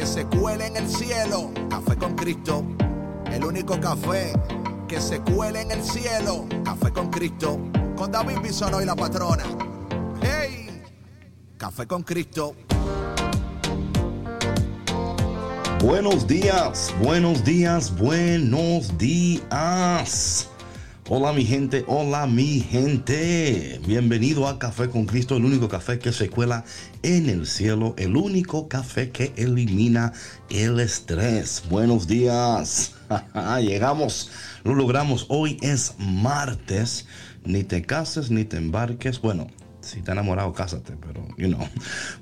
que se cuele en el cielo. Café con Cristo, el único café que se cuele en el cielo. Café con Cristo, con David Bisono y la patrona. ¡Hey! Café con Cristo. Buenos días, buenos días, buenos días. Hola mi gente, hola mi gente. Bienvenido a Café con Cristo, el único café que se cuela en el cielo, el único café que elimina el estrés. Buenos días. Llegamos, lo logramos. Hoy es martes. Ni te cases ni te embarques. Bueno, si te enamorado, cásate, pero, you know.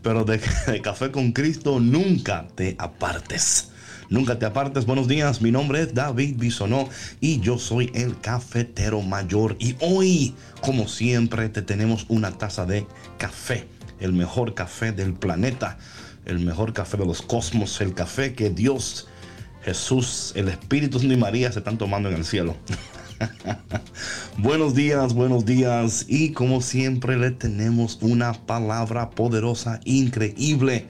Pero de, de Café con Cristo nunca te apartes. Nunca te apartes. Buenos días, mi nombre es David Bisonó y yo soy el cafetero mayor. Y hoy, como siempre, te tenemos una taza de café, el mejor café del planeta, el mejor café de los cosmos, el café que Dios, Jesús, el Espíritu Santo y María se están tomando en el cielo. buenos días, buenos días. Y como siempre le tenemos una palabra poderosa, increíble.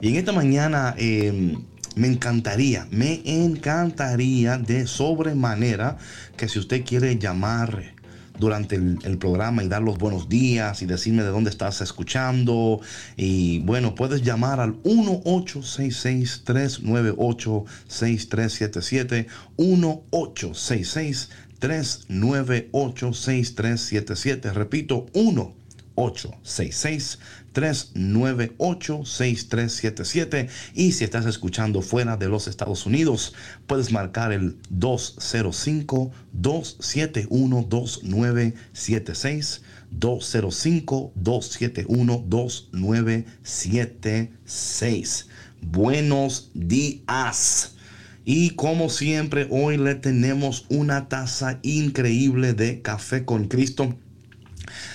Y en esta mañana eh, me encantaría, me encantaría de sobremanera que si usted quiere llamar durante el, programa y dar los buenos días y decirme de dónde estás escuchando. Y bueno, puedes llamar al 1-866-398-6377. 1-866-398-6377. Repito, 1 866 398-6377 y si estás escuchando fuera de los Estados Unidos puedes marcar el 205-271-2976 205-271-2976 Buenos días. Y como siempre hoy le tenemos una taza increíble de café con Cristo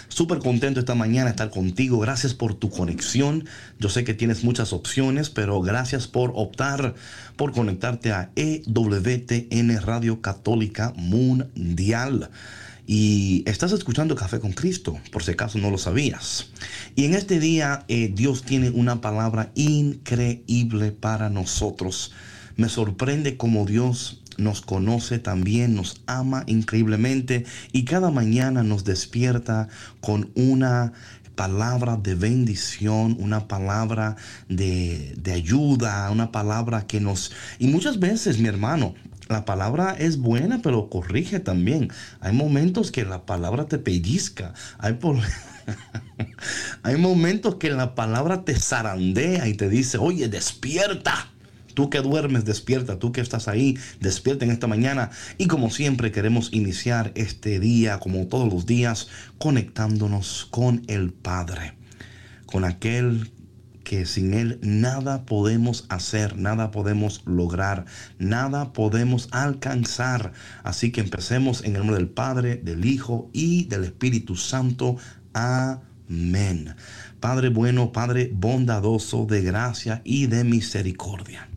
Súper contento esta mañana estar contigo. Gracias por tu conexión. Yo sé que tienes muchas opciones, pero gracias por optar por conectarte a EWTN Radio Católica Mundial. Y estás escuchando Café con Cristo, por si acaso no lo sabías. Y en este día eh, Dios tiene una palabra increíble para nosotros. Me sorprende cómo Dios nos conoce también, nos ama increíblemente y cada mañana nos despierta con una palabra de bendición, una palabra de, ayuda, una palabra que nos... Y muchas veces, mi hermano, la palabra es buena, pero corrige también. Hay momentos que la palabra te pellizca. Hay. Hay momentos que la palabra te zarandea y te dice, oye, despierta. Tú que duermes, despierta. Tú que estás ahí, despierta en esta mañana. Y como siempre queremos iniciar este día, como todos los días, conectándonos con el Padre. Con aquel que sin Él nada podemos hacer, nada podemos lograr, nada podemos alcanzar. Así que empecemos en el nombre del Padre, del Hijo y del Espíritu Santo. Amén. Padre bueno, Padre bondadoso de gracia y de misericordia.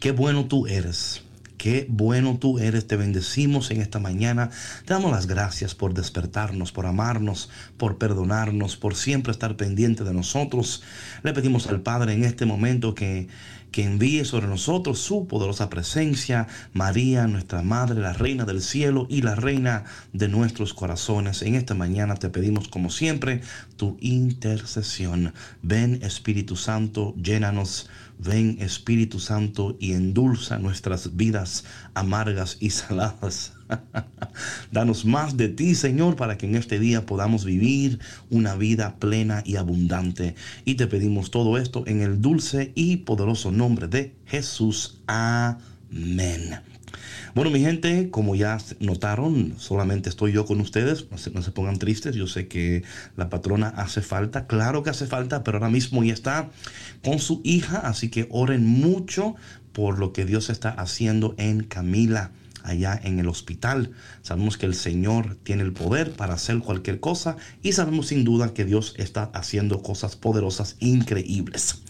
Qué bueno tú eres. Qué bueno tú eres, te bendecimos en esta mañana. Te damos las gracias por despertarnos, por amarnos, por perdonarnos, por siempre estar pendiente de nosotros. Le pedimos al Padre en este momento que, que envíe sobre nosotros su poderosa presencia, María, nuestra Madre, la Reina del cielo y la Reina de nuestros corazones. En esta mañana te pedimos, como siempre, tu intercesión. Ven Espíritu Santo, llénanos Ven Espíritu Santo y endulza nuestras vidas amargas y saladas. Danos más de ti, Señor, para que en este día podamos vivir una vida plena y abundante. Y te pedimos todo esto en el dulce y poderoso nombre de Jesús. Amén. Bueno, mi gente, como ya notaron, solamente estoy yo con ustedes. No se, pongan tristes. Yo sé que la patrona hace falta. Claro que hace falta, pero ahora mismo ya está con su hija. Así que oren mucho por lo que Dios está haciendo en Camila allá en el hospital. Sabemos que el Señor tiene el poder para hacer cualquier cosa y sabemos sin duda que Dios está haciendo cosas poderosas, increíbles.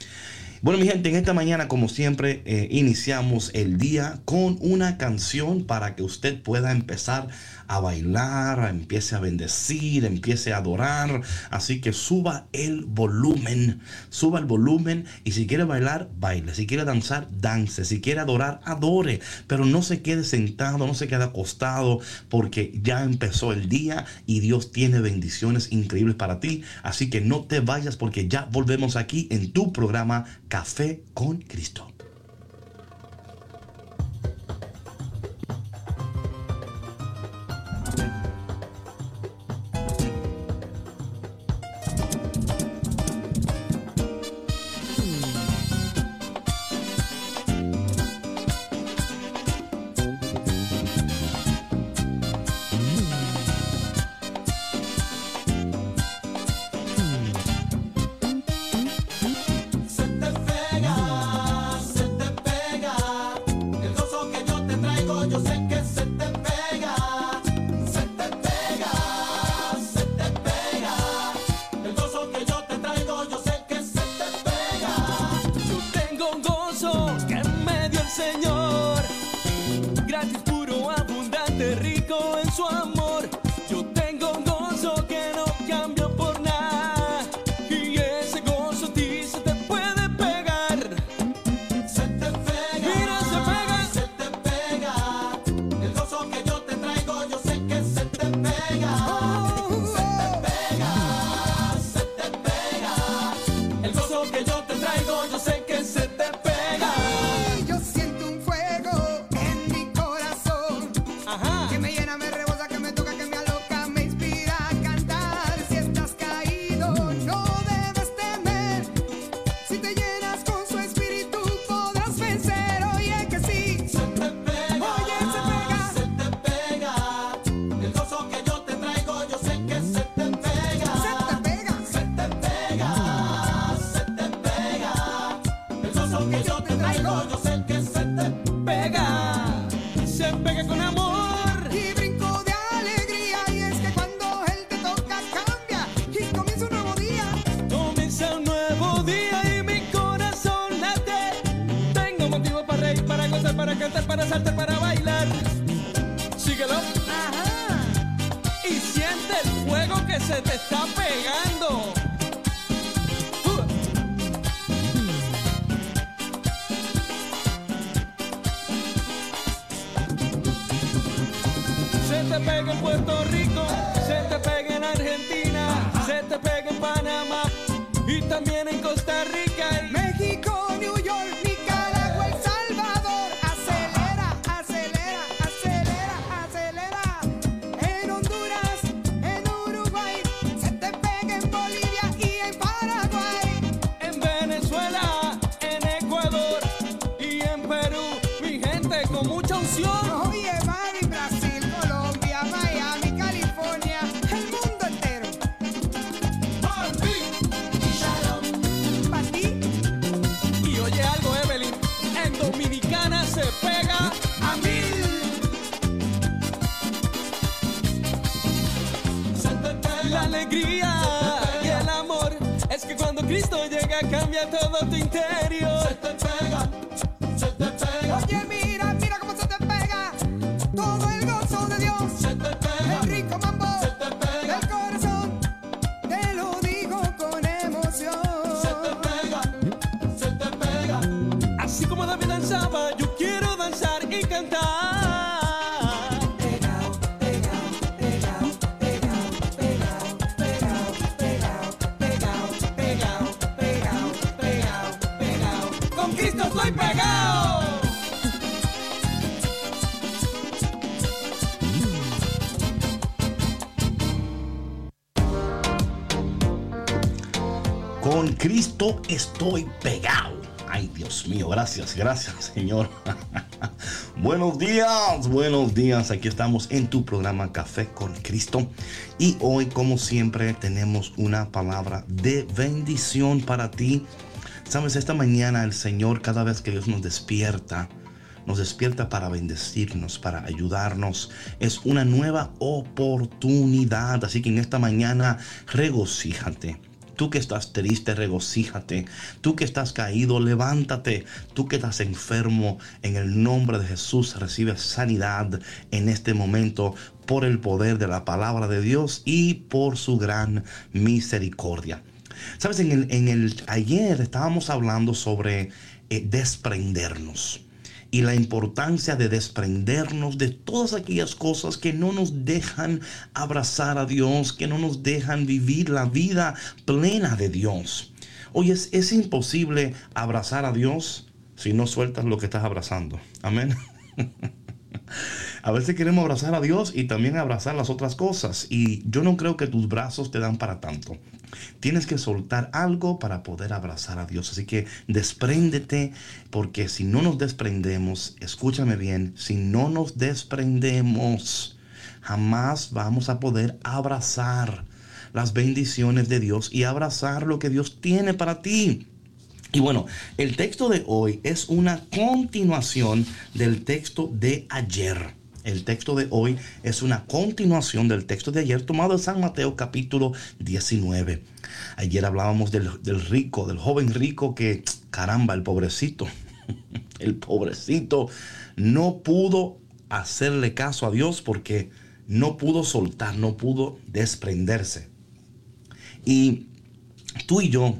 Bueno, mi gente, en esta mañana, como siempre, eh, iniciamos el día con una canción para que usted pueda empezar bailar, empiece a bendecir, empiece a adorar. Así que suba el volumen, suba el volumen y si quiere bailar, baile. Si quiere danzar, dance. Si quiere adorar, adore. Pero no se quede sentado, no se quede acostado porque ya empezó el día y Dios tiene bendiciones increíbles para ti. Así que no te vayas porque ya volvemos aquí en tu programa Café con Cristo. Con estoy pegado. Ay, Dios mío, gracias, gracias, Señor. buenos días, buenos días. Aquí estamos en tu programa Café con Cristo. Y hoy, como siempre, tenemos una palabra de bendición para ti Sabes, esta mañana el Señor, cada vez que Dios nos despierta, nos despierta para bendecirnos, para ayudarnos. Es una nueva oportunidad. Así que en esta mañana regocíjate. Tú que estás triste, regocíjate. Tú que estás caído, levántate. Tú que estás enfermo, en el nombre de Jesús recibe sanidad en este momento por el poder de la palabra de Dios y por su gran misericordia. Sabes, en el, en el ayer estábamos hablando sobre eh, desprendernos y la importancia de desprendernos de todas aquellas cosas que no nos dejan abrazar a Dios, que no nos dejan vivir la vida plena de Dios. Oye, es, es imposible abrazar a Dios si no sueltas lo que estás abrazando. Amén. A veces queremos abrazar a Dios y también abrazar las otras cosas. Y yo no creo que tus brazos te dan para tanto. Tienes que soltar algo para poder abrazar a Dios. Así que despréndete, porque si no nos desprendemos, escúchame bien, si no nos desprendemos, jamás vamos a poder abrazar las bendiciones de Dios y abrazar lo que Dios tiene para ti. Y bueno, el texto de hoy es una continuación del texto de ayer. El texto de hoy es una continuación del texto de ayer tomado de San Mateo capítulo 19. Ayer hablábamos del, rico, del joven rico que, caramba, el pobrecito, el pobrecito no pudo hacerle caso a Dios porque no pudo soltar, no pudo desprenderse. Y tú y yo,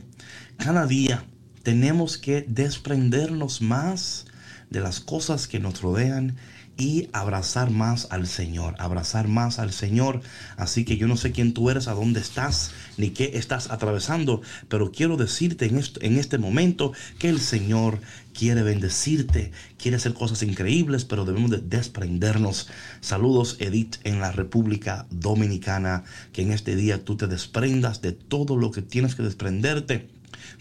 cada día tenemos que desprendernos más de las cosas que nos rodean y abrazar más al Señor, abrazar más al Señor. Así que yo no sé quién tú eres, a dónde estás, ni qué estás atravesando, pero quiero decirte en, en este momento que el Señor quiere bendecirte, quiere hacer cosas increíbles, pero debemos de desprendernos. Saludos, Edith, en la República Dominicana, que en este día tú te desprendas de todo lo que tienes que desprenderte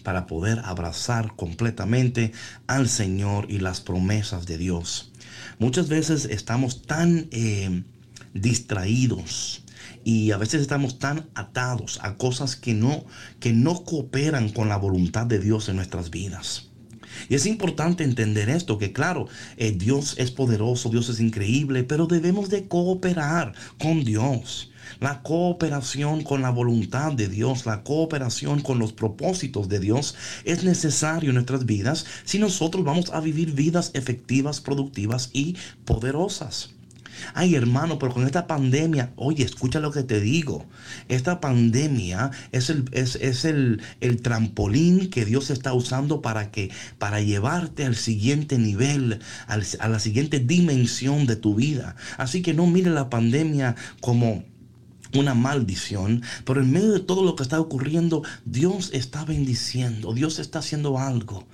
para poder abrazar completamente al Señor y las promesas de Dios. Muchas veces estamos tan eh, distraídos y a veces estamos tan atados a cosas que no, que no cooperan con la voluntad de Dios en nuestras vidas. Y es importante entender esto, que claro, eh, Dios es poderoso, Dios es increíble, pero debemos de cooperar con Dios. La cooperación con la voluntad de Dios, la cooperación con los propósitos de Dios es necesario en nuestras vidas si nosotros vamos a vivir vidas efectivas, productivas y poderosas. Ay, hermano, pero con esta pandemia, oye, escucha lo que te digo. Esta pandemia es el, es, el, el, trampolín que Dios está usando para que, para llevarte al siguiente nivel, a la siguiente dimensión de tu vida. Así que no mire la pandemia como una maldición, pero en medio de todo lo que está ocurriendo, Dios está bendiciendo, Dios está haciendo algo.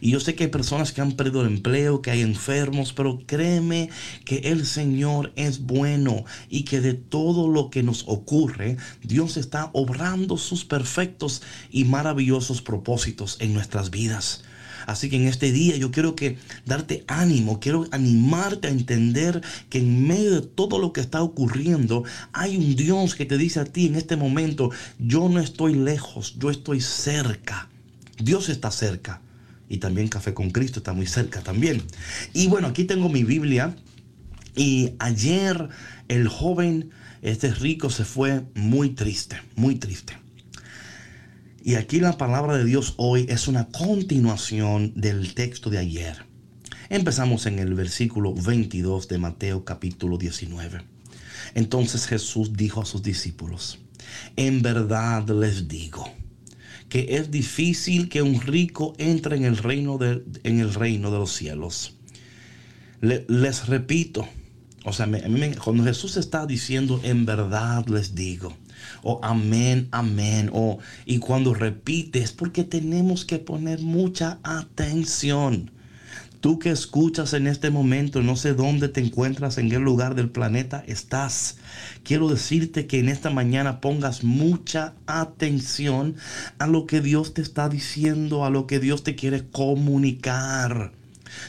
Y yo sé que hay personas que han perdido el empleo, que hay enfermos, pero créeme que el Señor es bueno y que de todo lo que nos ocurre, Dios está obrando sus perfectos y maravillosos propósitos en nuestras vidas. Así que en este día yo quiero que darte ánimo, quiero animarte a entender que en medio de todo lo que está ocurriendo hay un Dios que te dice a ti en este momento, yo no estoy lejos, yo estoy cerca. Dios está cerca. Y también Café con Cristo está muy cerca también. Y bueno, aquí tengo mi Biblia. Y ayer el joven, este rico, se fue muy triste, muy triste. Y aquí la palabra de Dios hoy es una continuación del texto de ayer. Empezamos en el versículo 22 de Mateo capítulo 19. Entonces Jesús dijo a sus discípulos, en verdad les digo que es difícil que un rico entre en el reino de, en el reino de los cielos. les repito, o sea, cuando Jesús está diciendo en verdad les digo, o amén, amén, o y cuando repites, porque tenemos que poner mucha atención. Tú que escuchas en este momento, no sé dónde te encuentras, en qué lugar del planeta estás. Quiero decirte que en esta mañana pongas mucha atención a lo que Dios te está diciendo, a lo que Dios te quiere comunicar.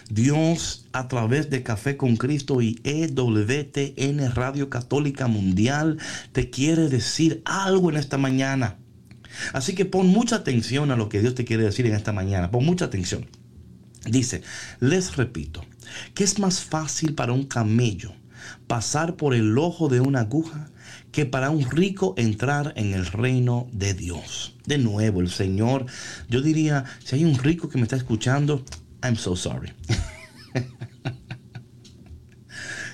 Dios a través de Café con Cristo y EWTN Radio Católica Mundial te quiere decir algo en esta mañana. Así que pon mucha atención a lo que Dios te quiere decir en esta mañana. Pon mucha atención. Dice, les repito, que es más fácil para un camello pasar por el ojo de una aguja que para un rico entrar en el reino de Dios. De nuevo, el Señor, yo diría, si hay un rico que me está escuchando, I'm so sorry.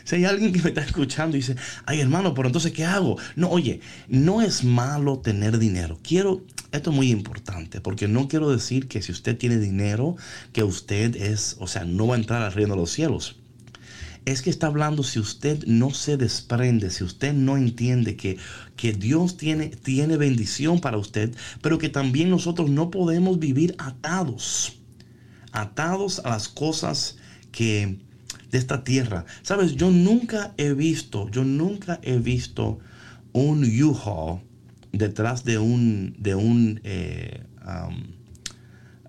Si hay alguien que me está escuchando y dice, ay hermano, pero entonces ¿qué hago? No, oye, no es malo tener dinero. Quiero, esto es muy importante, porque no quiero decir que si usted tiene dinero, que usted es, o sea, no va a entrar al reino de los cielos. Es que está hablando si usted no se desprende, si usted no entiende que, que Dios tiene, tiene bendición para usted, pero que también nosotros no podemos vivir atados, atados a las cosas que de esta tierra. Sabes, yo nunca he visto, yo nunca he visto un U-Haul detrás de un, de un, eh, um,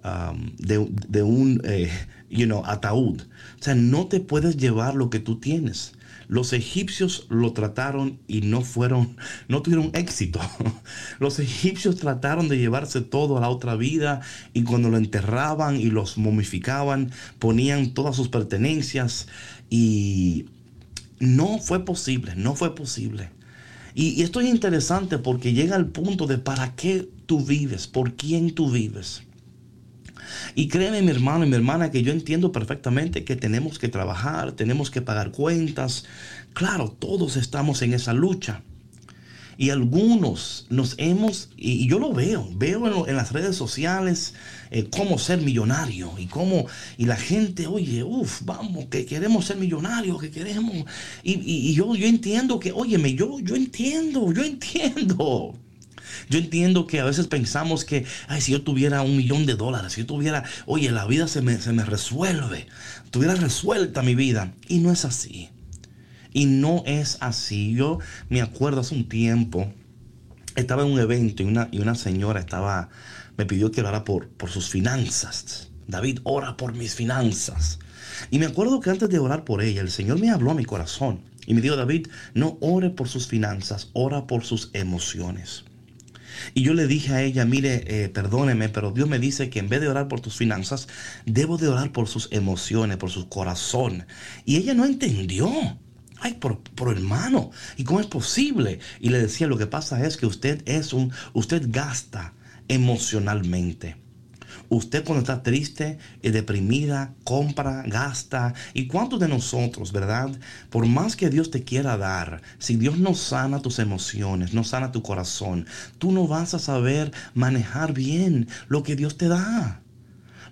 um, de, un, eh, you know, ataúd. O sea, no te puedes llevar lo que tú tienes. Los egipcios lo trataron y no fueron, no tuvieron éxito. Los egipcios trataron de llevarse todo a la otra vida y cuando lo enterraban y los momificaban, ponían todas sus pertenencias y no fue posible, no fue posible. Y, esto es interesante porque llega al punto de para qué tú vives, por quién tú vives. Y créeme mi hermano y mi hermana que yo entiendo perfectamente que tenemos que trabajar, tenemos que pagar cuentas. Claro, todos estamos en esa lucha. Y algunos nos hemos, y yo lo veo, veo en, las redes sociales eh, cómo ser millonario y cómo, y la gente, oye, uff, vamos, que queremos ser millonarios, que queremos. Y, yo, yo entiendo que, óyeme, yo, yo entiendo, yo entiendo. Yo entiendo que a veces pensamos que, ay, si yo tuviera un millón de dólares, si yo tuviera, oye, la vida se me, se me resuelve, tuviera resuelta mi vida. Y no es así. Y no es así. Yo me acuerdo hace un tiempo, estaba en un evento y una, y una señora estaba, me pidió que orara por, por sus finanzas. David, ora por mis finanzas. Y me acuerdo que antes de orar por ella, el Señor me habló a mi corazón y me dijo, David, no ore por sus finanzas, ora por sus emociones. Y yo le dije a ella, mire, eh, perdóneme, pero Dios me dice que en vez de orar por tus finanzas, debo de orar por sus emociones, por su corazón. Y ella no entendió. Ay, por, por, hermano, ¿y cómo es posible? Y le decía, lo que pasa es que usted es un, usted gasta emocionalmente. Usted cuando está triste y deprimida, compra, gasta. ¿Y cuántos de nosotros, verdad? Por más que Dios te quiera dar, si Dios no sana tus emociones, no sana tu corazón, tú no vas a saber manejar bien lo que Dios te da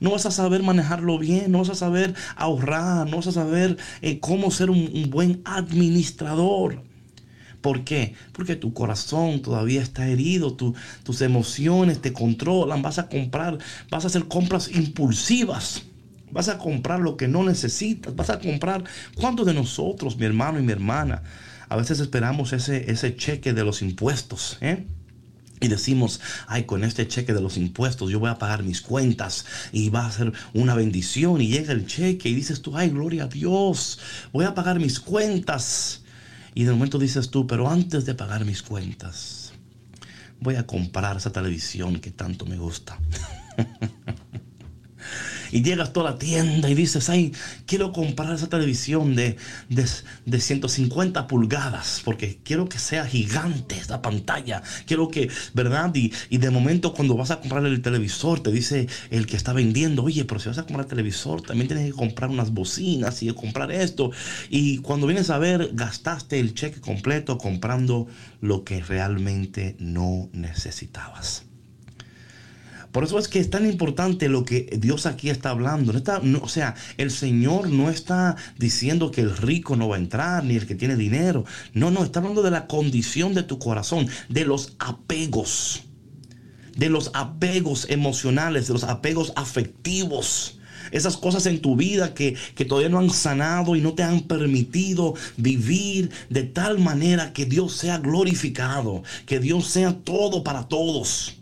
no vas a saber manejarlo bien, no vas a saber ahorrar, no vas a saber eh, cómo ser un, buen administrador. ¿Por qué? Porque tu corazón todavía está herido, tus emociones te controlan, vas a comprar, vas a hacer compras impulsivas. Vas a comprar lo que no necesitas, vas a comprar. ¿Cuántos de nosotros, mi hermano y mi hermana, a veces esperamos ese, ese cheque de los impuestos? ¿eh? Y decimos, ay, con este cheque de los impuestos yo voy a pagar mis cuentas y va a ser una bendición. Y llega el cheque y dices tú, ay, gloria a Dios, voy a pagar mis cuentas. Y de momento dices tú, pero antes de pagar mis cuentas, voy a comprar esa televisión que tanto me gusta. y llegas toda la tienda y dices, ay, quiero comprar esa televisión de, de, 150 pulgadas, porque quiero que sea gigante esta pantalla. Quiero que, ¿verdad? Y, y, de momento cuando vas a comprar el televisor, te dice el que está vendiendo, oye, pero si vas a comprar el televisor, también tienes que comprar unas bocinas y comprar esto. Y cuando vienes a ver, gastaste el cheque completo comprando lo que realmente no necesitabas. Por eso es que es tan importante lo que Dios aquí está hablando. o sea, el Señor no está diciendo que el rico no va a entrar, ni el que tiene dinero. No, no, está hablando de la condición de tu corazón, de los apegos, de los apegos emocionales, de los apegos afectivos esas cosas en tu vida que, que, todavía no han sanado y no te han permitido vivir de tal manera que Dios sea glorificado, que Dios sea todo para todos.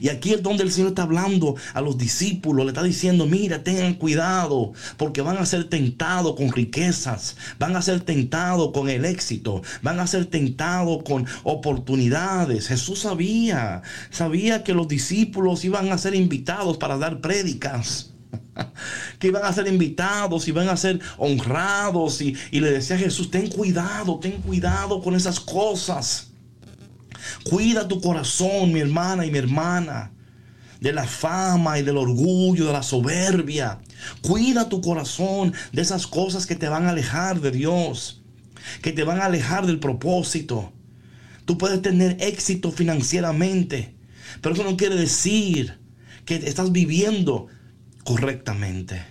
Y aquí es donde el Señor está hablando a los discípulos, le está diciendo, mira, tengan cuidado, porque van a ser tentados con riquezas, van a ser tentados con el éxito, van a ser tentados con oportunidades. Jesús sabía, sabía que los discípulos iban a ser invitados para dar prédicas que iban a ser invitados, iban a ser honrados. Y, y, le decía a Jesús, ten cuidado, ten cuidado con esas cosas. Cuida tu corazón, mi hermana y mi hermana, de la fama y del orgullo, de la soberbia. Cuida tu corazón de esas cosas que te van a alejar de Dios, que te van a alejar del propósito. Tú puedes tener éxito financieramente, pero eso no quiere decir que estás viviendo correctamente.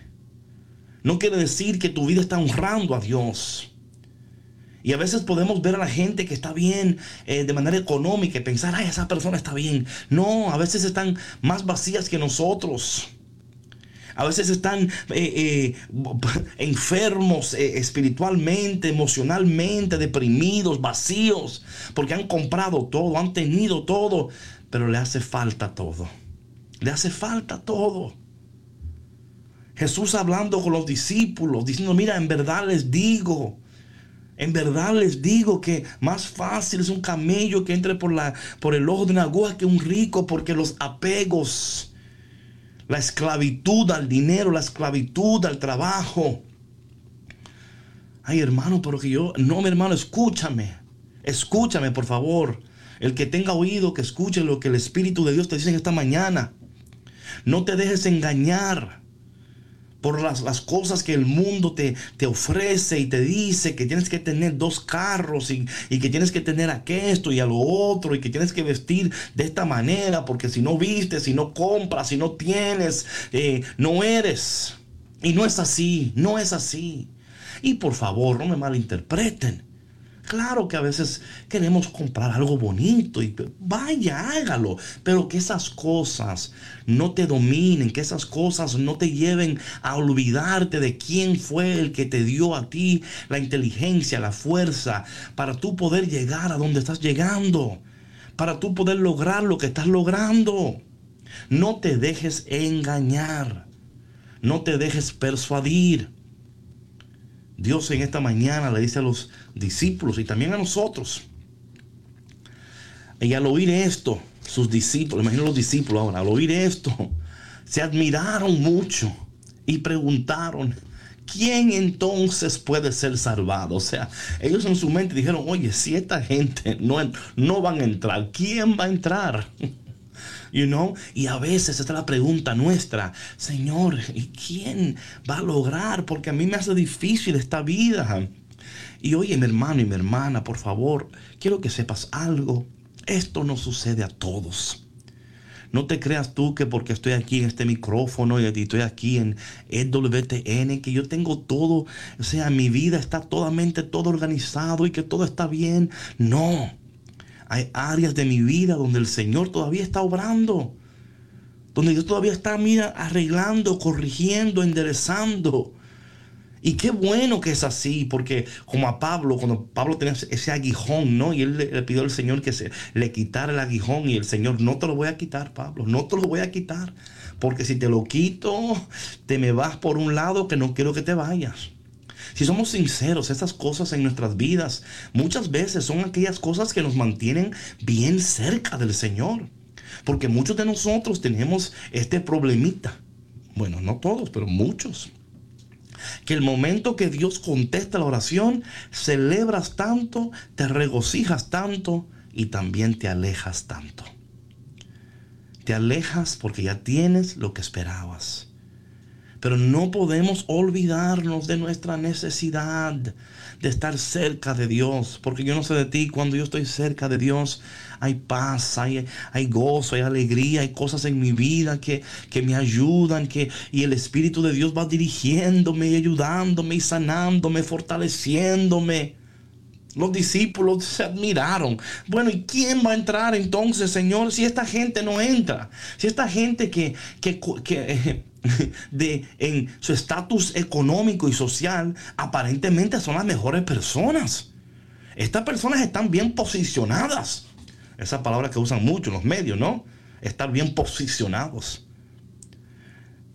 No quiere decir que tu vida está honrando a Dios. Y a veces podemos ver a la gente que está bien eh, de manera económica y pensar, ay, esa persona está bien. No, a veces están más vacías que nosotros. A veces están eh, eh, enfermos espiritualmente, emocionalmente, deprimidos, vacíos, porque han comprado todo, han tenido todo, pero le hace falta todo. Le hace falta todo. Jesús hablando con los discípulos, diciendo, mira, en verdad les digo, en verdad les digo que más fácil es un camello que entre por, la, por el ojo de una aguja que un rico, porque los apegos, la esclavitud al dinero, la esclavitud al trabajo. Ay, hermano, pero que yo, no, mi hermano, escúchame, escúchame, por favor. El que tenga oído, que escuche lo que el Espíritu de Dios te dice en esta mañana. No te dejes engañar por las, las, cosas que el mundo te, te, ofrece y te dice que tienes que tener dos carros y, y, que tienes que tener esto y a lo otro y que tienes que vestir de esta manera porque si no vistes, si no compras, si no tienes, eh, no eres. Y no es así, no es así. Y por favor, no me malinterpreten. Claro que a veces queremos comprar algo bonito y vaya, hágalo, pero que esas cosas no te dominen, que esas cosas no te lleven a olvidarte de quién fue el que te dio a ti la inteligencia, la fuerza, para tú poder llegar a donde estás llegando, para tú poder lograr lo que estás logrando. No te dejes engañar, no te dejes persuadir. Dios en esta mañana le dice a los discípulos y también a nosotros. Y al oír esto, sus discípulos, imagino los discípulos ahora, al oír esto, se admiraron mucho y preguntaron, ¿quién entonces puede ser salvado? O sea, ellos en su mente dijeron, oye, si esta gente no, no van a entrar, ¿quién va a entrar? You know? Y a veces esta es la pregunta nuestra, Señor, ¿y quién va a lograr? Porque a mí me hace difícil esta vida. Y oye, mi hermano y mi hermana, por favor, quiero que sepas algo. Esto no sucede a todos. No te creas tú que porque estoy aquí en este micrófono y estoy aquí en EWTN, que yo tengo todo, o sea, mi vida está totalmente todo organizado y que todo está bien. No. Hay áreas de mi vida donde el Señor todavía está obrando. Donde Dios todavía está, mira, arreglando, corrigiendo, enderezando. Y qué bueno que es así, porque como a Pablo, cuando Pablo tenía ese aguijón, ¿no? Y él le, pidió al Señor que se le quitara el aguijón y el Señor, no te lo voy a quitar, Pablo, no te lo voy a quitar, porque si te lo quito, te me vas por un lado que no quiero que te vayas. Si somos sinceros, esas cosas en nuestras vidas muchas veces son aquellas cosas que nos mantienen bien cerca del Señor. Porque muchos de nosotros tenemos este problemita. Bueno, no todos, pero muchos que el momento que Dios contesta la oración, celebras tanto, te regocijas tanto y también te alejas tanto. Te alejas porque ya tienes lo que esperabas. Pero no podemos olvidarnos de nuestra necesidad de estar cerca de Dios. Porque yo no sé de ti, cuando yo estoy cerca de Dios, hay paz, hay, hay gozo, hay alegría, hay cosas en mi vida que, que me ayudan, que, y el Espíritu de Dios va dirigiéndome y ayudándome y sanándome, fortaleciéndome. Los discípulos se admiraron. Bueno, ¿y quién va a entrar entonces, Señor, si esta gente no entra? Si esta gente que, que, que de, en su estatus económico y social aparentemente son las mejores personas. Estas personas están bien posicionadas. Esa palabra que usan mucho en los medios, ¿no? estar bien posicionados.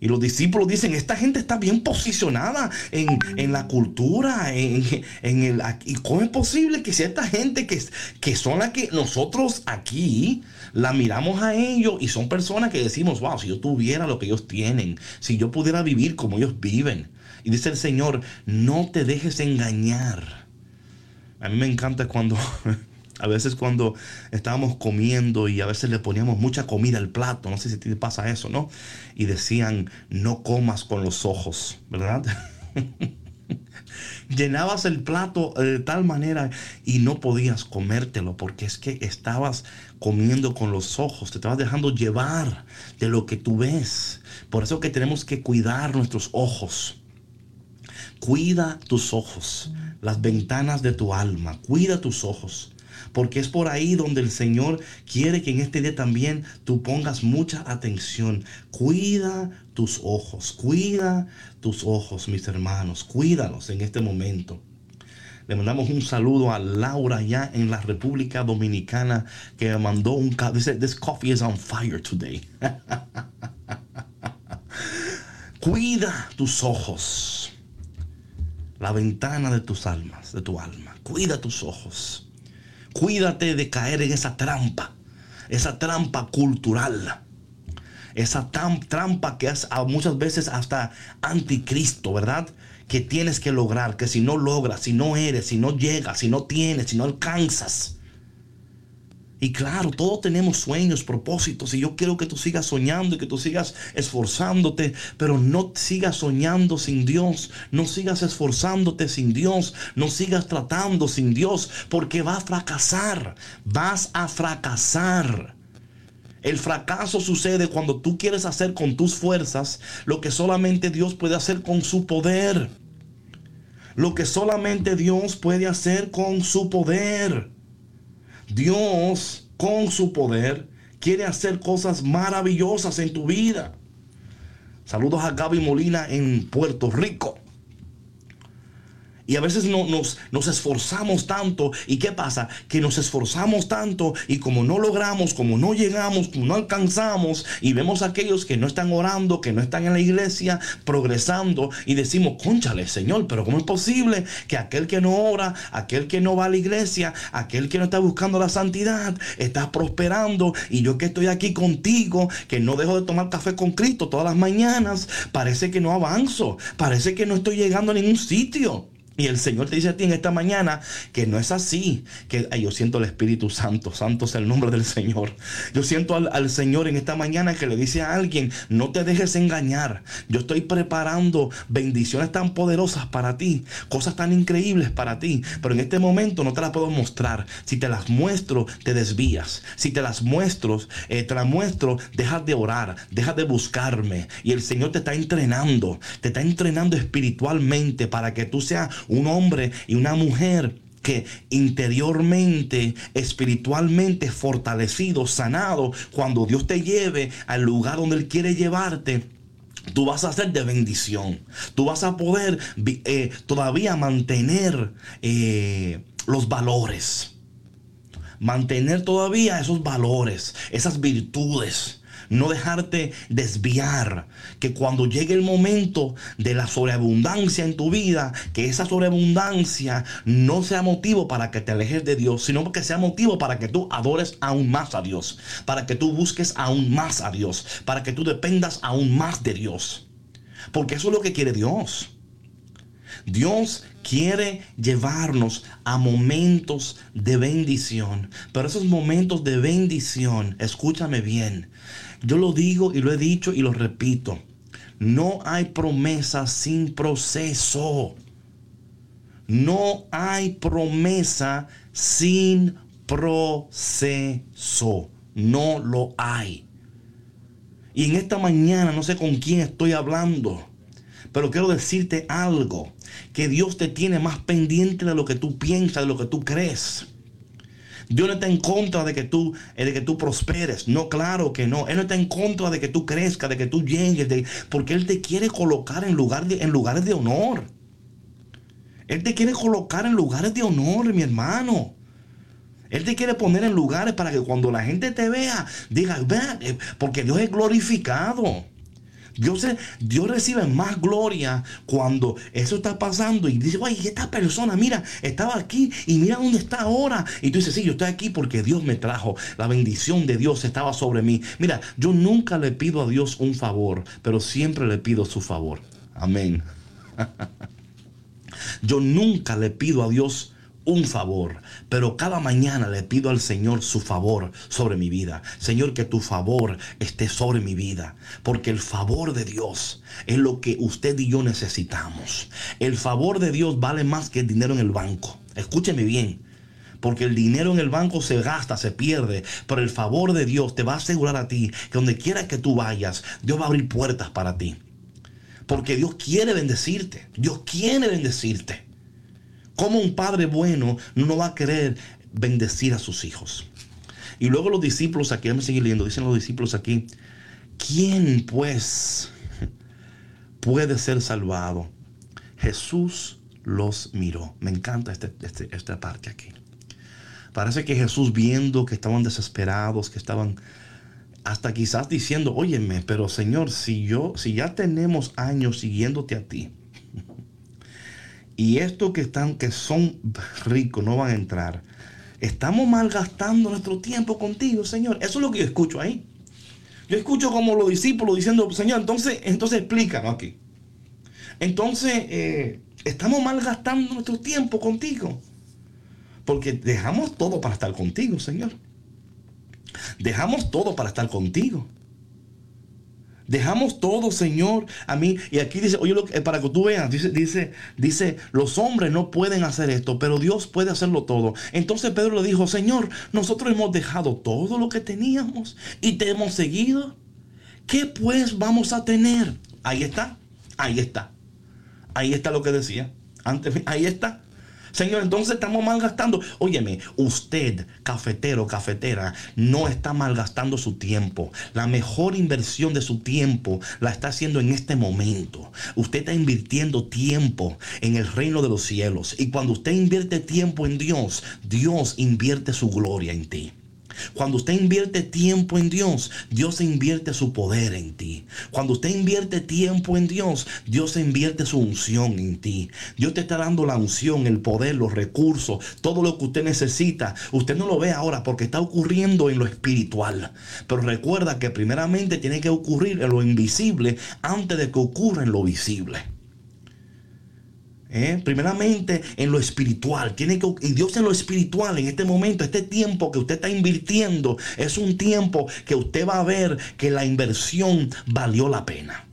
Y los discípulos dicen, esta gente está bien posicionada en, la cultura, en, el... ¿Y cómo es posible que si esta gente que, que son las que nosotros aquí la miramos a ellos y son personas que decimos, wow, si yo tuviera lo que ellos tienen, si yo pudiera vivir como ellos viven. Y dice el Señor, no te dejes engañar. A mí me encanta cuando A veces cuando estábamos comiendo y a veces le poníamos mucha comida al plato, no sé si te pasa eso, ¿no? Y decían, no comas con los ojos, ¿verdad? Llenabas el plato de tal manera y no podías comértelo porque es que estabas comiendo con los ojos, te estabas dejando llevar de lo que tú ves. Por eso que tenemos que cuidar nuestros ojos. Cuida tus ojos, las ventanas de tu alma, cuida tus ojos porque es por ahí donde el Señor quiere que en este día también tú pongas mucha atención. Cuida tus ojos, cuida tus ojos, mis hermanos, cuídalos en este momento. Le mandamos un saludo a Laura ya en la República Dominicana que mandó un dice this coffee is on fire today. Cuida tus ojos. La ventana de tus almas, de tu alma. Cuida tus ojos. Cuídate de caer en esa trampa, esa trampa cultural, esa trampa que es muchas veces hasta anticristo, ¿verdad? Que tienes que lograr, que si no logras, si no eres, si no llegas, si no tienes, si no alcanzas, y claro, todos tenemos sueños, propósitos, y yo quiero que tú sigas soñando y que tú sigas esforzándote, pero no sigas soñando sin Dios, no sigas esforzándote sin Dios, no sigas tratando sin Dios, porque va a fracasar, vas a fracasar. El fracaso sucede cuando tú quieres hacer con tus fuerzas lo que solamente Dios puede hacer con su poder. Lo que solamente Dios puede hacer con su poder. Dios, con su poder, quiere hacer cosas maravillosas en tu vida. Saludos a Gaby Molina en Puerto Rico. Y a veces no, nos, nos esforzamos tanto. ¿Y qué pasa? Que nos esforzamos tanto y como no logramos, como no llegamos, como no alcanzamos y vemos a aquellos que no están orando, que no están en la iglesia, progresando y decimos, conchale, Señor, pero ¿cómo es posible que aquel que no ora, aquel que no va a la iglesia, aquel que no está buscando la santidad, está prosperando y yo que estoy aquí contigo, que no dejo de tomar café con Cristo todas las mañanas, parece que no avanzo, parece que no estoy llegando a ningún sitio? Y el Señor te dice a ti en esta mañana que no es así, que yo siento el Espíritu Santo, santo es el nombre del Señor. Yo siento al, al, Señor en esta mañana que le dice a alguien, no te dejes engañar. Yo estoy preparando bendiciones tan poderosas para ti, cosas tan increíbles para ti, pero en este momento no te las puedo mostrar. Si te las muestro, te desvías. Si te las muestro, eh, te las muestro, dejas de orar, dejas de buscarme. Y el Señor te está entrenando, te está entrenando espiritualmente para que tú seas un hombre y una mujer que interiormente, espiritualmente fortalecido, sanado, cuando Dios te lleve al lugar donde Él quiere llevarte, tú vas a ser de bendición. Tú vas a poder eh, todavía mantener eh, los valores. Mantener todavía esos valores, esas virtudes no dejarte desviar, que cuando llegue el momento de la sobreabundancia en tu vida, que esa sobreabundancia no sea motivo para que te alejes de Dios, sino que sea motivo para que tú adores aún más a Dios, para que tú busques aún más a Dios, para que tú dependas aún más de Dios. Porque eso es lo que quiere Dios. Dios quiere llevarnos a momentos de bendición. Pero esos momentos de bendición, escúchame bien, yo lo digo y lo he dicho y lo repito. No hay promesa sin proceso. No hay promesa sin proceso. No lo hay. Y en esta mañana no sé con quién estoy hablando, pero quiero decirte algo, que Dios te tiene más pendiente de lo que tú piensas, de lo que tú crees. Dios no está en contra de que tú, eh, de que tú prosperes. No, claro que no. Él no está en contra de que tú crezcas, de que tú llegues, de, porque Él te quiere colocar en, lugares de honor. Él te quiere colocar en lugares de honor, mi hermano. Él te quiere poner en lugares para que cuando la gente te vea, diga, vea, eh, porque Dios es glorificado. Dios, Dios recibe más gloria cuando eso está pasando y dice, oye, esta persona, mira, estaba aquí y mira dónde está ahora. Y tú dices, sí, yo estoy aquí porque Dios me trajo. La bendición de Dios estaba sobre mí. Mira, yo nunca le pido a Dios un favor, pero siempre le pido su favor. Amén. yo nunca le pido a Dios un favor, pero cada mañana le pido al Señor su favor sobre mi vida. Señor, que tu favor esté sobre mi vida, porque el favor de Dios es lo que usted y yo necesitamos. El favor de Dios vale más que el dinero en el banco. Escúcheme bien. Porque el dinero en el banco se gasta, se pierde. Pero el favor de Dios te va a asegurar a ti que donde quiera que tú vayas, Dios va a abrir puertas para ti. Porque Dios quiere bendecirte. Dios quiere bendecirte. ¿Cómo un padre bueno no va a querer bendecir a sus hijos? Y luego los discípulos aquí, déjame seguir leyendo, dicen los discípulos aquí, ¿quién pues puede ser salvado? Jesús los miró. Me encanta este, este, esta parte aquí. Parece que Jesús viendo que estaban desesperados, que estaban hasta quizás diciendo, óyeme, pero Señor, si yo, si ya tenemos años siguiéndote a ti, y estos que están, que son ricos, no van a entrar. Estamos malgastando nuestro tiempo contigo, Señor. Eso es lo que yo escucho ahí. Yo escucho como los discípulos diciendo, Señor, entonces, entonces explícanos aquí. Entonces, eh, estamos malgastando nuestro tiempo contigo. Porque dejamos todo para estar contigo, Señor. Dejamos todo para estar contigo. Dejamos todo, Señor, a mí. Y aquí dice, oye, eh, para que tú veas, dice, dice, dice, los hombres no pueden hacer esto, pero Dios puede hacerlo todo. Entonces Pedro le dijo, Señor, nosotros hemos dejado todo lo que teníamos y te hemos seguido. ¿Qué pues vamos a tener? Ahí está, ahí está. Ahí está lo que decía. Antes, ahí está. Señor, entonces estamos malgastando. Óyeme, usted, cafetero, cafetera, no está malgastando su tiempo. La mejor inversión de su tiempo la está haciendo en este momento. Usted está invirtiendo tiempo en el reino de los cielos. Y cuando usted invierte tiempo en Dios, Dios invierte su gloria en ti. Cuando usted invierte tiempo en Dios, Dios invierte su poder en ti. Cuando usted invierte tiempo en Dios, Dios invierte su unción en ti. Dios te está dando la unción, el poder, los recursos, todo lo que usted necesita. Usted no lo ve ahora porque está ocurriendo en lo espiritual. Pero recuerda que primeramente tiene que ocurrir en lo invisible antes de que ocurra en lo visible. ¿Eh? Primeramente en lo espiritual. Tiene que, y Dios en lo espiritual, en este momento, este tiempo que usted está invirtiendo, es un tiempo que usted va a ver que la inversión valió la pena.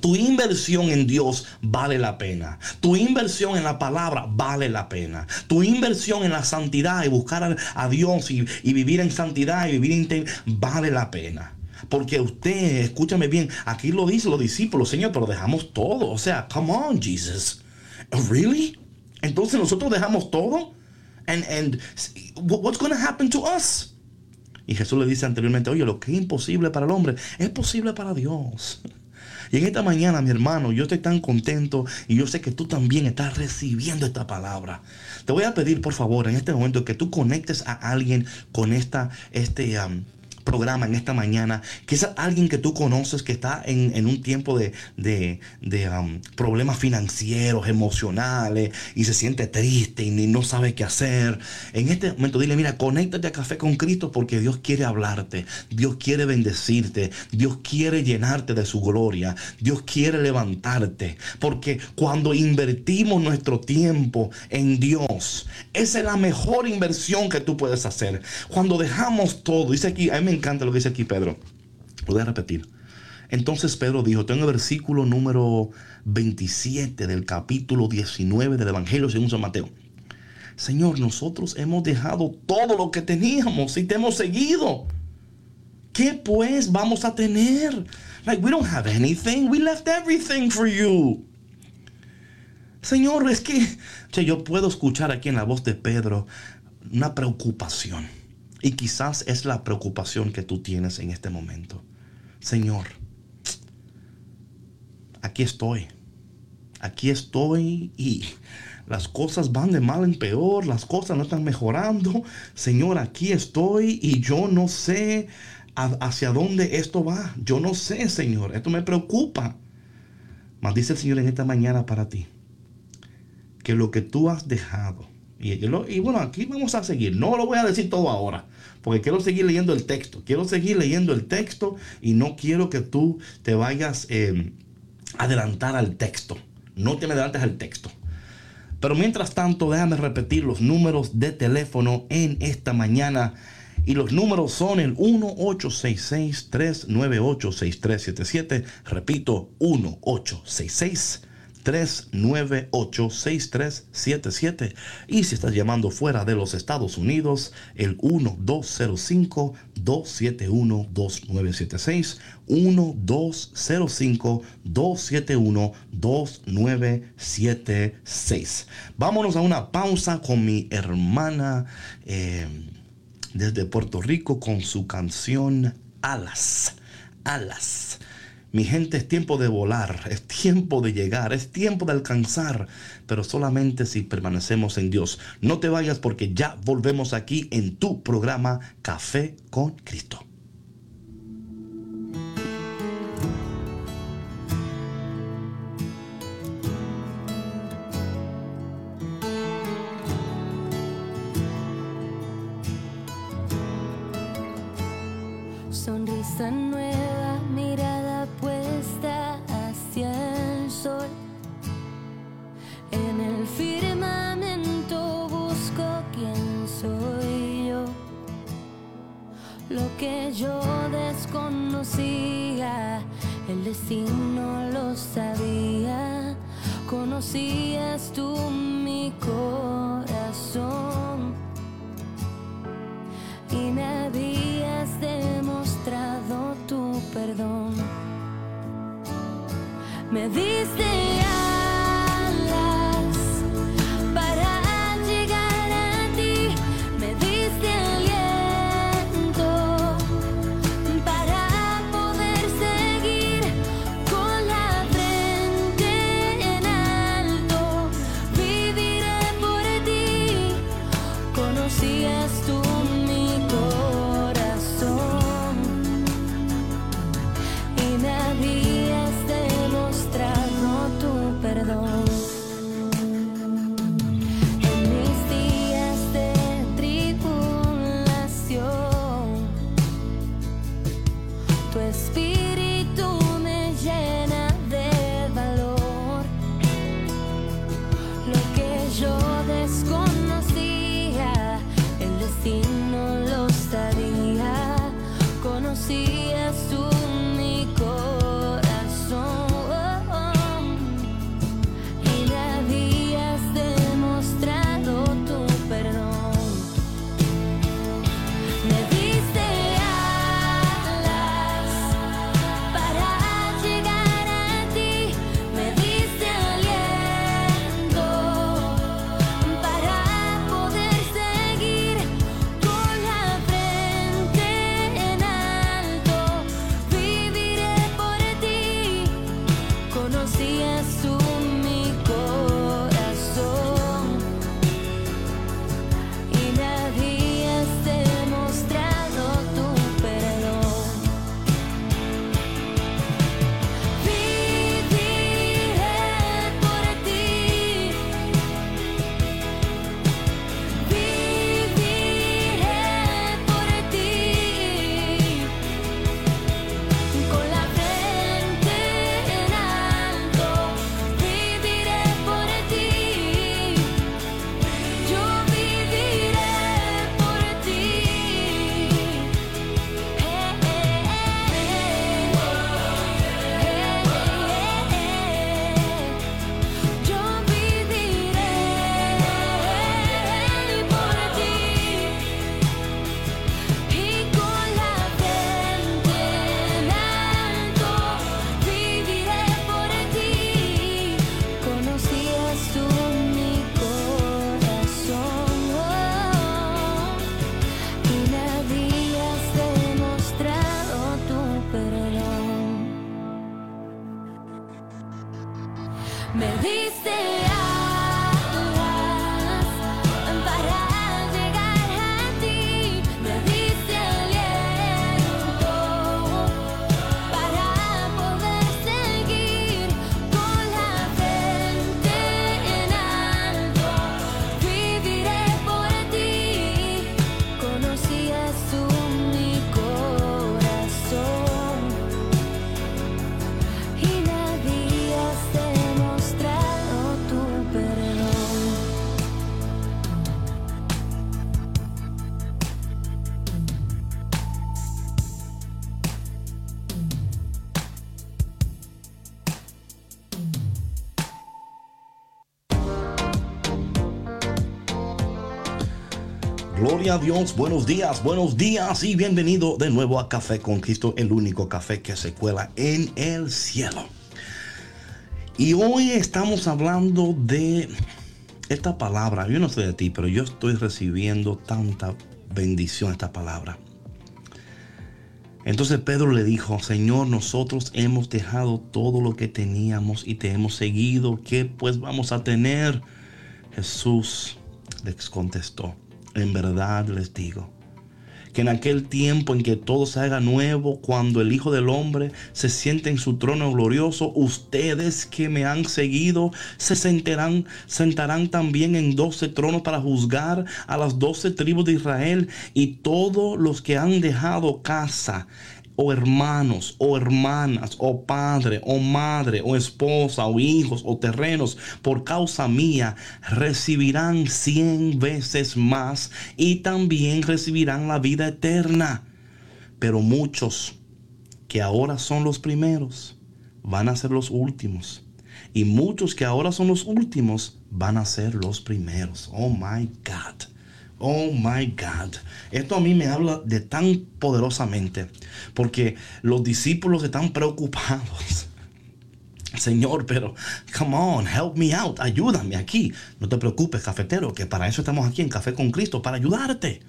Tu inversión en Dios vale la pena. Tu inversión en la palabra vale la pena. Tu inversión en la santidad y buscar a, Dios y, vivir en santidad y vivir en vale la pena. Porque usted, escúchame bien, aquí lo dicen los discípulos, Señor, pero dejamos todo. O sea, come on, Jesus. Really? Entonces nosotros dejamos todo. And, and what's going to happen to us? Y Jesús le dice anteriormente, oye, lo que es imposible para el hombre es posible para Dios. Y en esta mañana, mi hermano, yo estoy tan contento y yo sé que tú también estás recibiendo esta palabra. Te voy a pedir, por favor, en este momento que tú conectes a alguien con esta, este, programa en esta mañana, quizás alguien que tú conoces que está en, un tiempo de, um, problemas financieros, emocionales, y se siente triste y no sabe qué hacer. En este momento dile, mira, conéctate a Café con Cristo porque Dios quiere hablarte, Dios quiere bendecirte, Dios quiere llenarte de su gloria, Dios quiere levantarte, porque cuando invertimos nuestro tiempo en Dios, esa es la mejor inversión que tú puedes hacer. Cuando dejamos todo, dice aquí, a encanta lo que dice aquí Pedro. Lo voy a repetir. Entonces Pedro dijo, tengo el versículo número 27 del capítulo 19 del Evangelio según San Mateo. Señor, nosotros hemos dejado todo lo que teníamos y te hemos seguido. ¿Qué pues vamos a tener? Like, we don't have anything. We left everything for you. Señor, es que yo puedo escuchar aquí en la voz de Pedro una preocupación. Y quizás es la preocupación que tú tienes en este momento. Señor, aquí estoy. aquí estoy y las cosas van de mal en peor, las cosas no están mejorando. Señor, aquí estoy y yo no sé hacia dónde esto va. Yo no sé, Señor, esto me preocupa. Mas dice el Señor en esta mañana para ti, que lo que tú has dejado, y, bueno, aquí vamos a seguir, no lo voy a decir todo ahora, porque quiero seguir leyendo el texto, quiero seguir leyendo el texto y no quiero que tú te vayas eh, adelantar al texto, no te me adelantes al texto. Pero mientras tanto, déjame repetir los números de teléfono en esta mañana y los números son el 1866-398-6377. Repito, 1866-398-6377. Y si estás llamando fuera de los Estados Unidos, el 1205-271-2976. 1205-271-2976. Vámonos a una pausa con mi hermana. Eh, desde Puerto Rico con su canción Alas, Alas. Mi gente, es tiempo de volar, es tiempo de llegar, es tiempo de alcanzar, pero solamente si permanecemos en Dios. No te vayas porque ya volvemos aquí en tu programa Café con Cristo. Sonrisa nueva, mira destino lo sabía, conocías tú mi corazón y me habías demostrado tu perdón. Me diste Dios, buenos días, buenos días y bienvenido de nuevo a Café con Cristo, el único café que se cuela en el cielo. Y hoy estamos hablando de esta palabra. Yo no sé de ti, pero yo estoy recibiendo tanta bendición esta palabra. Entonces Pedro le dijo, Señor, nosotros hemos dejado todo lo que teníamos y te hemos seguido. ¿Qué pues vamos a tener? Jesús les contestó, en verdad les digo, que en aquel tiempo en que todo se haga nuevo, cuando el Hijo del Hombre se siente en su trono glorioso, ustedes que me han seguido se sentarán, sentarán también en doce tronos para juzgar a las doce tribus de Israel y todos los que han dejado casa o hermanos, o hermanas, o padre, o madre, o esposa, o hijos, o terrenos, por causa mía, recibirán cien veces más y también recibirán la vida eterna. Pero muchos que ahora son los primeros van a ser los últimos. Y muchos que ahora son los últimos van a ser los primeros. Oh my God. Oh my God. Esto a mí me habla de tan poderosamente. Porque los discípulos están preocupados. Señor, pero come on, help me out, ayúdame aquí. No te preocupes, cafetero, que para eso estamos aquí en Café con Cristo, para ayudarte.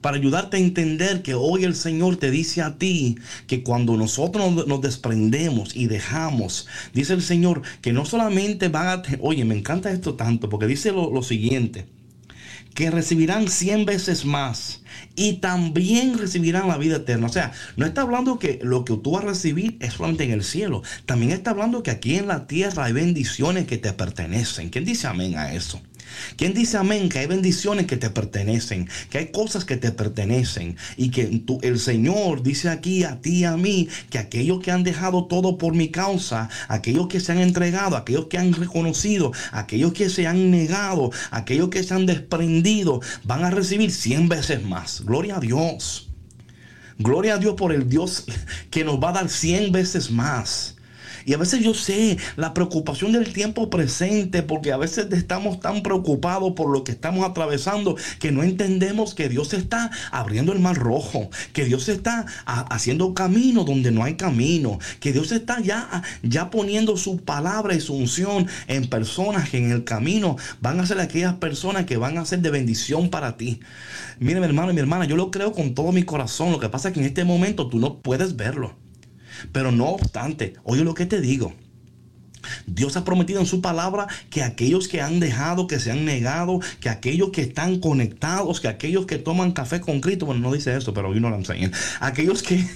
Para ayudarte a entender que hoy el Señor te dice a ti que cuando nosotros nos desprendemos y dejamos, dice el Señor que no solamente van a... Oye, me encanta esto tanto porque dice lo, lo siguiente que recibirán cien veces más y también recibirán la vida eterna. O sea, no está hablando que lo que tú vas a recibir es solamente en el cielo. También está hablando que aquí en la tierra hay bendiciones que te pertenecen. ¿Quién dice amén a eso? ¿Quién dice amén? Que hay bendiciones que te pertenecen, que hay cosas que te pertenecen y que el Señor dice aquí a ti y a mí que aquellos que han dejado todo por mi causa, aquellos que se han entregado, aquellos que han reconocido, aquellos que se han negado, aquellos que se han desprendido, van a recibir cien veces más. Gloria a Dios. Gloria a Dios por el Dios que nos va a dar cien veces más. Y a veces yo sé la preocupación del tiempo presente, porque a veces estamos tan preocupados por lo que estamos atravesando que no entendemos que Dios está abriendo el mar rojo, que Dios está haciendo camino donde no hay camino, que Dios está ya, ya poniendo su palabra y su unción en personas que en el camino van a ser aquellas personas que van a ser de bendición para ti. Mire mi hermano y mi hermana, yo lo creo con todo mi corazón. Lo que pasa es que en este momento tú no puedes verlo. Pero no obstante, oye lo que te digo. Dios ha prometido en su palabra que aquellos que han dejado, que se han negado, que aquellos que están conectados, que aquellos que toman café con Cristo, bueno, no dice eso, pero hoy no lo enseñan. Aquellos que...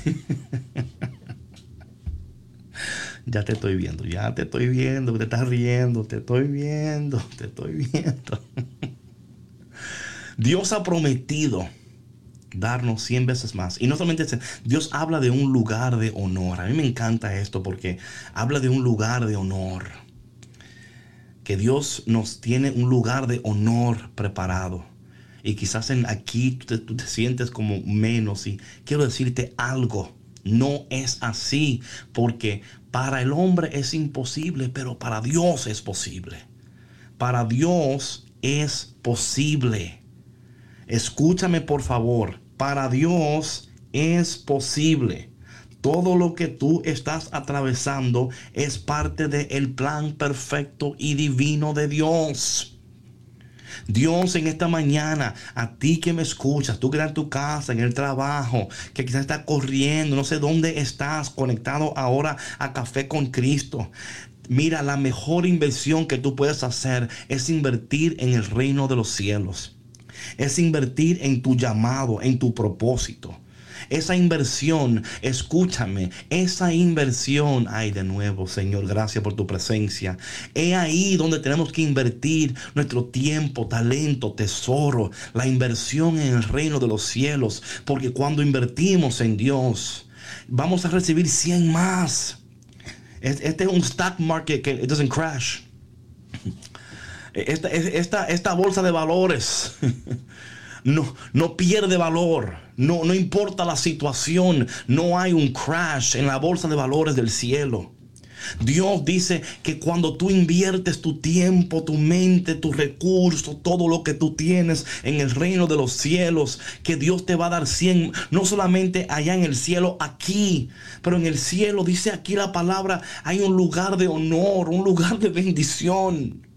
ya te estoy viendo, ya te estoy viendo, te estás riendo, te estoy viendo, te estoy viendo. Dios ha prometido darnos cien veces más. Y no solamente Dios habla de un lugar de honor. A mí me encanta esto porque habla de un lugar de honor. Que Dios nos tiene un lugar de honor preparado. Y quizás en aquí tú te, tú te sientes como menos. Y quiero decirte algo. No es así. Porque para el hombre es imposible, pero para Dios es posible. Para Dios es posible. Escúchame por favor para Dios es posible. Todo lo que tú estás atravesando es parte del plan perfecto y divino de Dios. Dios en esta mañana, a ti que me escuchas, tú que estás en tu casa, en el trabajo, que quizás estás corriendo, no sé dónde estás conectado ahora a Café con Cristo. Mira, la mejor inversión que tú puedes hacer es invertir en el reino de los cielos es invertir en tu llamado, en tu propósito. Esa inversión, escúchame, esa inversión, ay de nuevo, Señor, gracias por tu presencia. Es ahí donde tenemos que invertir nuestro tiempo, talento, tesoro, la inversión en el reino de los cielos, porque cuando invertimos en Dios, vamos a recibir 100 más. Este es un stock market que it doesn't crash esta, esta, bolsa de valores no, no pierde valor. No, no importa la situación. No hay un crash en la bolsa de valores del cielo. Dios dice que cuando tú inviertes tu tiempo, tu mente, tus recursos, todo lo que tú tienes en el reino de los cielos, que Dios te va a dar 100, no solamente allá en el cielo, aquí, pero en el cielo, dice aquí la palabra, hay un lugar de honor, un lugar de bendición.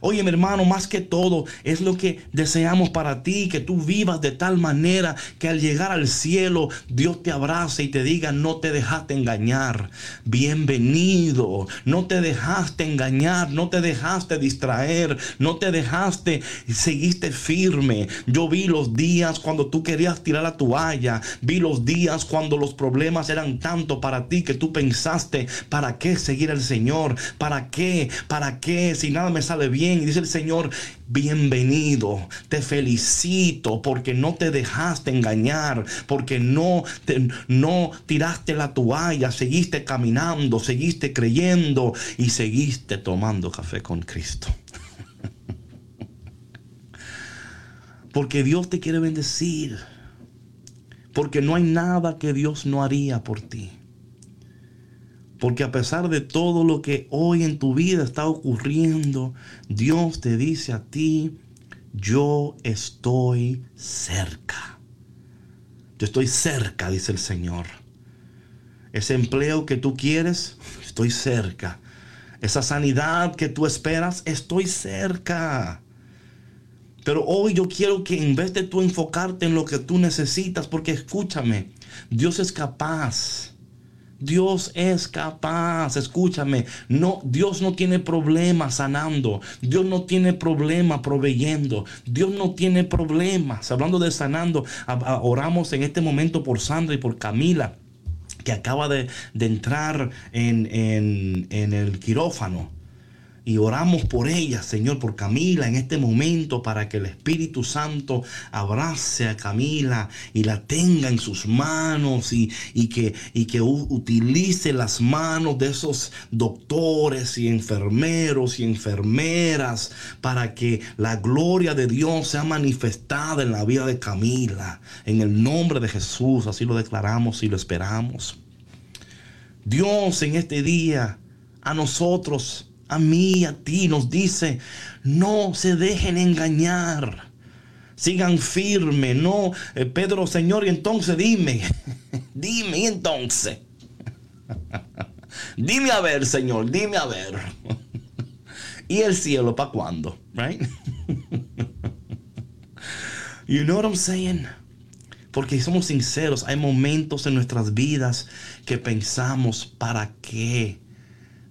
Oye, mi hermano, más que todo es lo que deseamos para ti, que tú vivas de tal manera que al llegar al cielo Dios te abrace y te diga, no te dejaste engañar. Bienvenido. No te dejaste engañar, no te dejaste distraer, no te dejaste, seguiste firme. Yo vi los días cuando tú querías tirar la toalla, vi los días cuando los problemas eran tanto para ti que tú pensaste, ¿para qué seguir al Señor? ¿Para qué? ¿Para qué? Si nada me sale bien y dice el Señor, bienvenido, te felicito porque no te dejaste engañar, porque no, te, no tiraste la toalla, seguiste caminando, seguiste creyendo y seguiste tomando café con Cristo. porque Dios te quiere bendecir. Porque no hay nada que Dios no haría por ti. Porque a pesar de todo lo que hoy en tu vida está ocurriendo, Dios te dice a ti, yo estoy cerca. Yo estoy cerca, dice el Señor. Ese empleo que tú quieres, estoy cerca. Esa sanidad que tú esperas, estoy cerca. Pero hoy yo quiero que en vez de tú enfocarte en lo que tú necesitas, porque escúchame, Dios es capaz Dios es capaz, escúchame, no, Dios no tiene problema sanando, Dios no tiene problema proveyendo, Dios no tiene problemas. Hablando de sanando, oramos en este momento por Sandra y por Camila, que acaba de, entrar en, en el quirófano. Y oramos por ella, Señor, por Camila en este momento para que el Espíritu Santo abrace a Camila y la tenga en sus manos y, que, y que utilice las manos de esos doctores y enfermeros y enfermeras para que la gloria de Dios sea manifestada en la vida de Camila. En el nombre de Jesús, así lo declaramos y lo esperamos. Dios en este día a nosotros a mí, a ti, nos dice, no se dejen engañar. Sigan firme, no, eh, Pedro, Señor, y entonces dime, dime y entonces. dime a ver, Señor, dime a ver. ¿Y el cielo para cuándo? Right? you know what I'm saying? Porque somos sinceros, hay momentos en nuestras vidas que pensamos, ¿para qué?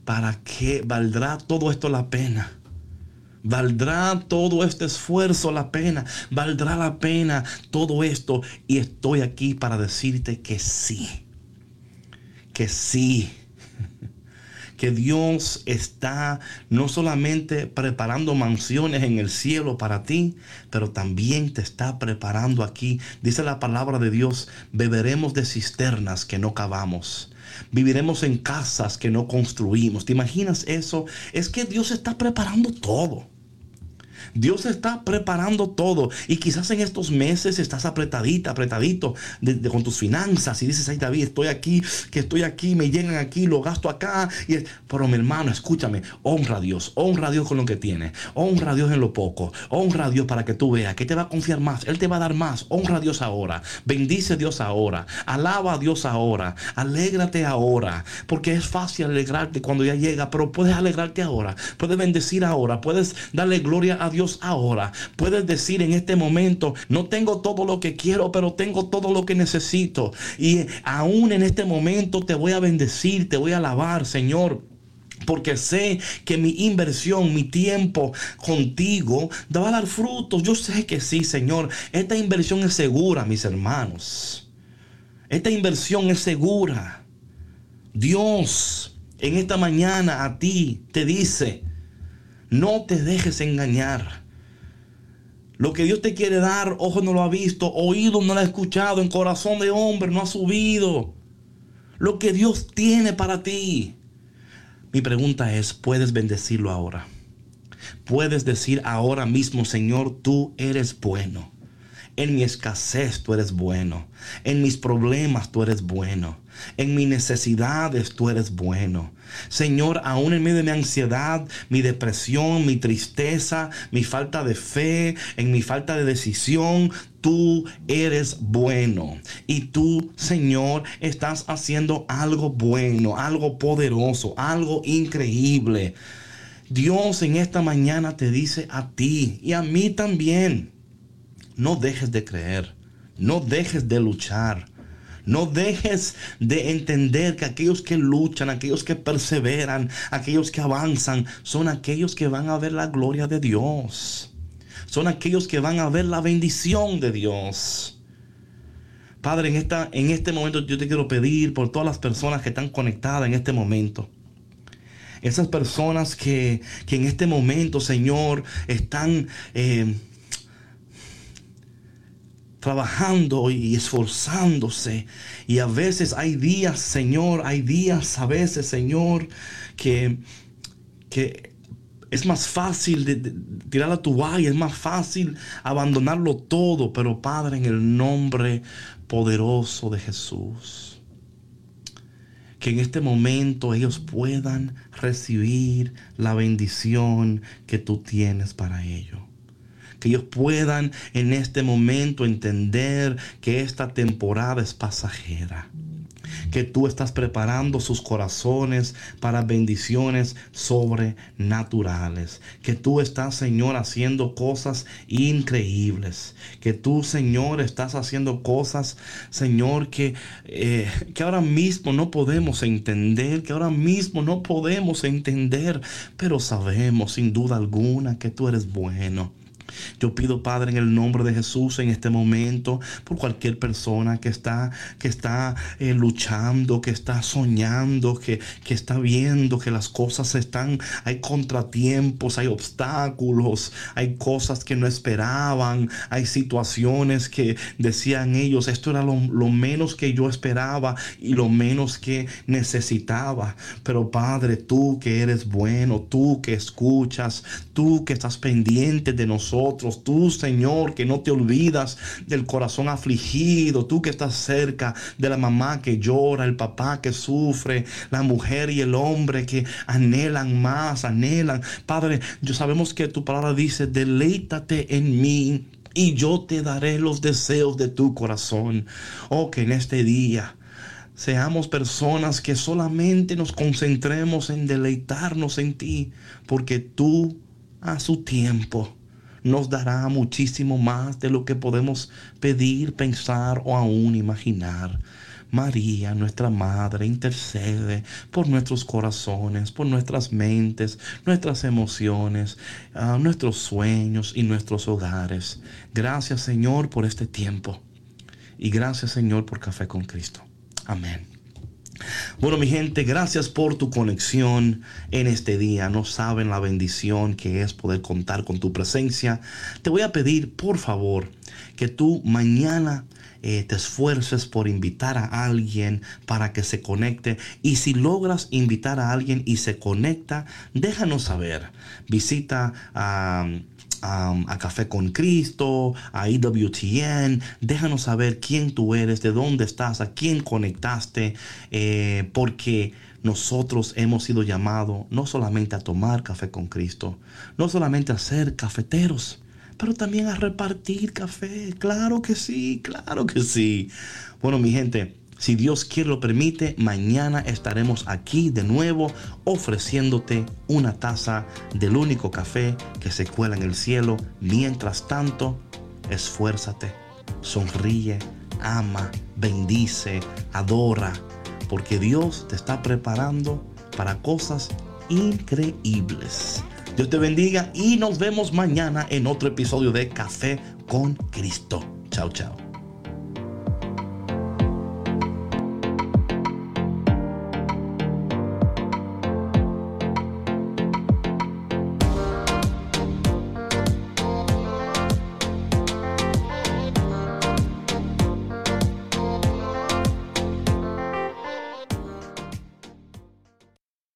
¿Para qué valdrá todo esto la pena? ¿Valdrá todo este esfuerzo la pena? ¿Valdrá la pena todo esto? Y estoy aquí para decirte que sí. Que sí. Que Dios está no solamente preparando mansiones en el cielo para ti, pero también te está preparando aquí. Dice la palabra de Dios, beberemos de cisternas que no cavamos Viviremos en casas que no construimos. ¿Te imaginas eso? Es que Dios está preparando todo. Dios está preparando todo. Y quizás en estos meses estás apretadita, apretadito con tus finanzas. Y dices, ay David, estoy aquí, que estoy aquí, me llegan aquí, lo gasto acá. Y Pero mi hermano, escúchame, honra a Dios, honra a Dios con lo que tiene. Honra a Dios en lo poco. Honra a Dios para que tú veas que te va a confiar más. Él te va a dar más. Honra a Dios ahora. Bendice a Dios ahora. Alaba a Dios ahora. Alégrate ahora. Porque es fácil alegrarte cuando ya llega, pero puedes alegrarte ahora. Puedes bendecir ahora. Puedes darle gloria a Dios ahora. Puedes decir en este momento, no tengo todo lo que quiero, pero tengo todo lo que necesito. Y aún en este momento te voy a bendecir, te voy a alabar, Señor porque sé que mi inversión, mi tiempo contigo va a dar frutos. Yo sé que sí, Señor. Esta inversión es segura, mis hermanos. Esta inversión es segura. Dios en esta mañana a ti te dice, no te dejes engañar. Lo que Dios te quiere dar, ojo no lo ha visto, oído no lo ha escuchado, en corazón de hombre no ha subido. Lo que Dios tiene para ti. Mi pregunta es, ¿puedes bendecirlo ahora? Puedes decir ahora mismo, Señor, tú eres bueno. En mi escasez tú eres bueno. En mis problemas tú eres bueno. En mis necesidades tú eres bueno. Señor, aún en medio de mi ansiedad, mi depresión, mi tristeza, mi falta de fe, en mi falta de decisión, tú eres bueno. Y tú, Señor, estás haciendo algo bueno, algo poderoso, algo increíble. Dios en esta mañana te dice a ti y a mí también, no dejes de creer, no dejes de luchar. No dejes de entender que aquellos que luchan, aquellos que perseveran, aquellos que avanzan, son aquellos que van a ver la gloria de Dios. Son aquellos que van a ver la bendición de Dios. Padre, en, esta, en este momento yo te quiero pedir por todas las personas que están conectadas en este momento. Esas personas que, en este momento, Señor, están... Eh, trabajando y esforzándose. Y a veces hay días, Señor, hay días a veces, Señor, que, que es más fácil de, tirar la toalla, es más fácil abandonarlo todo, pero Padre, en el nombre poderoso de Jesús, que en este momento ellos puedan recibir la bendición que tú tienes para ellos que ellos puedan en este momento entender que esta temporada es pasajera que tú estás preparando sus corazones para bendiciones sobrenaturales. Que tú estás, Señor, haciendo cosas increíbles. Que tú, Señor, estás haciendo cosas, Señor, que, eh, que ahora mismo no podemos entender, que ahora mismo no podemos entender, pero sabemos sin duda alguna que tú eres bueno yo pido, Padre, en el nombre de Jesús en este momento, por cualquier persona que está, que está eh, luchando, que está soñando, que, que está viendo que las cosas están, hay contratiempos, hay obstáculos, hay cosas que no esperaban, hay situaciones que decían ellos, esto era lo, lo menos que yo esperaba y lo menos que necesitaba. Pero Padre, tú que eres bueno, tú que escuchas, tú que estás pendiente de nosotros, Tú, Señor, que no te olvidas del corazón afligido. Tú que estás cerca de la mamá que llora, el papá que sufre, la mujer y el hombre que anhelan más, anhelan. Padre, yo sabemos que tu palabra dice, deleítate en mí y yo te daré los deseos de tu corazón. Oh, que en este día seamos personas que solamente nos concentremos en deleitarnos en ti, porque tú a su tiempo nos dará muchísimo más de lo que podemos pedir, pensar o aún imaginar. María, nuestra Madre, intercede por nuestros corazones, por nuestras mentes, nuestras emociones, ah, nuestros sueños y nuestros hogares. Gracias Señor por este tiempo. Y gracias Señor por Café con Cristo. Amén. Bueno, mi gente, gracias por tu conexión en este día. No saben la bendición que es poder contar con tu presencia. Te voy a pedir, por favor, que tú mañana eh, te esfuerces por invitar a alguien para que se conecte. Y si logras invitar a alguien y se conecta, déjanos saber. Visita a a Café con Cristo, a IWTN. Déjanos saber quién tú eres, de dónde estás, a quién conectaste, eh, porque nosotros hemos sido llamados no solamente a tomar café con Cristo, no solamente a ser cafeteros, pero también a repartir café. Claro que sí, claro que sí. Bueno, mi gente. Si Dios quiere lo permite, mañana estaremos aquí de nuevo ofreciéndote una taza del único café que se cuela en el cielo. Mientras tanto, esfuérzate, sonríe, ama, bendice, adora, porque Dios te está preparando para cosas increíbles. Dios te bendiga y nos vemos mañana en otro episodio de Café con Cristo. Chao, chao.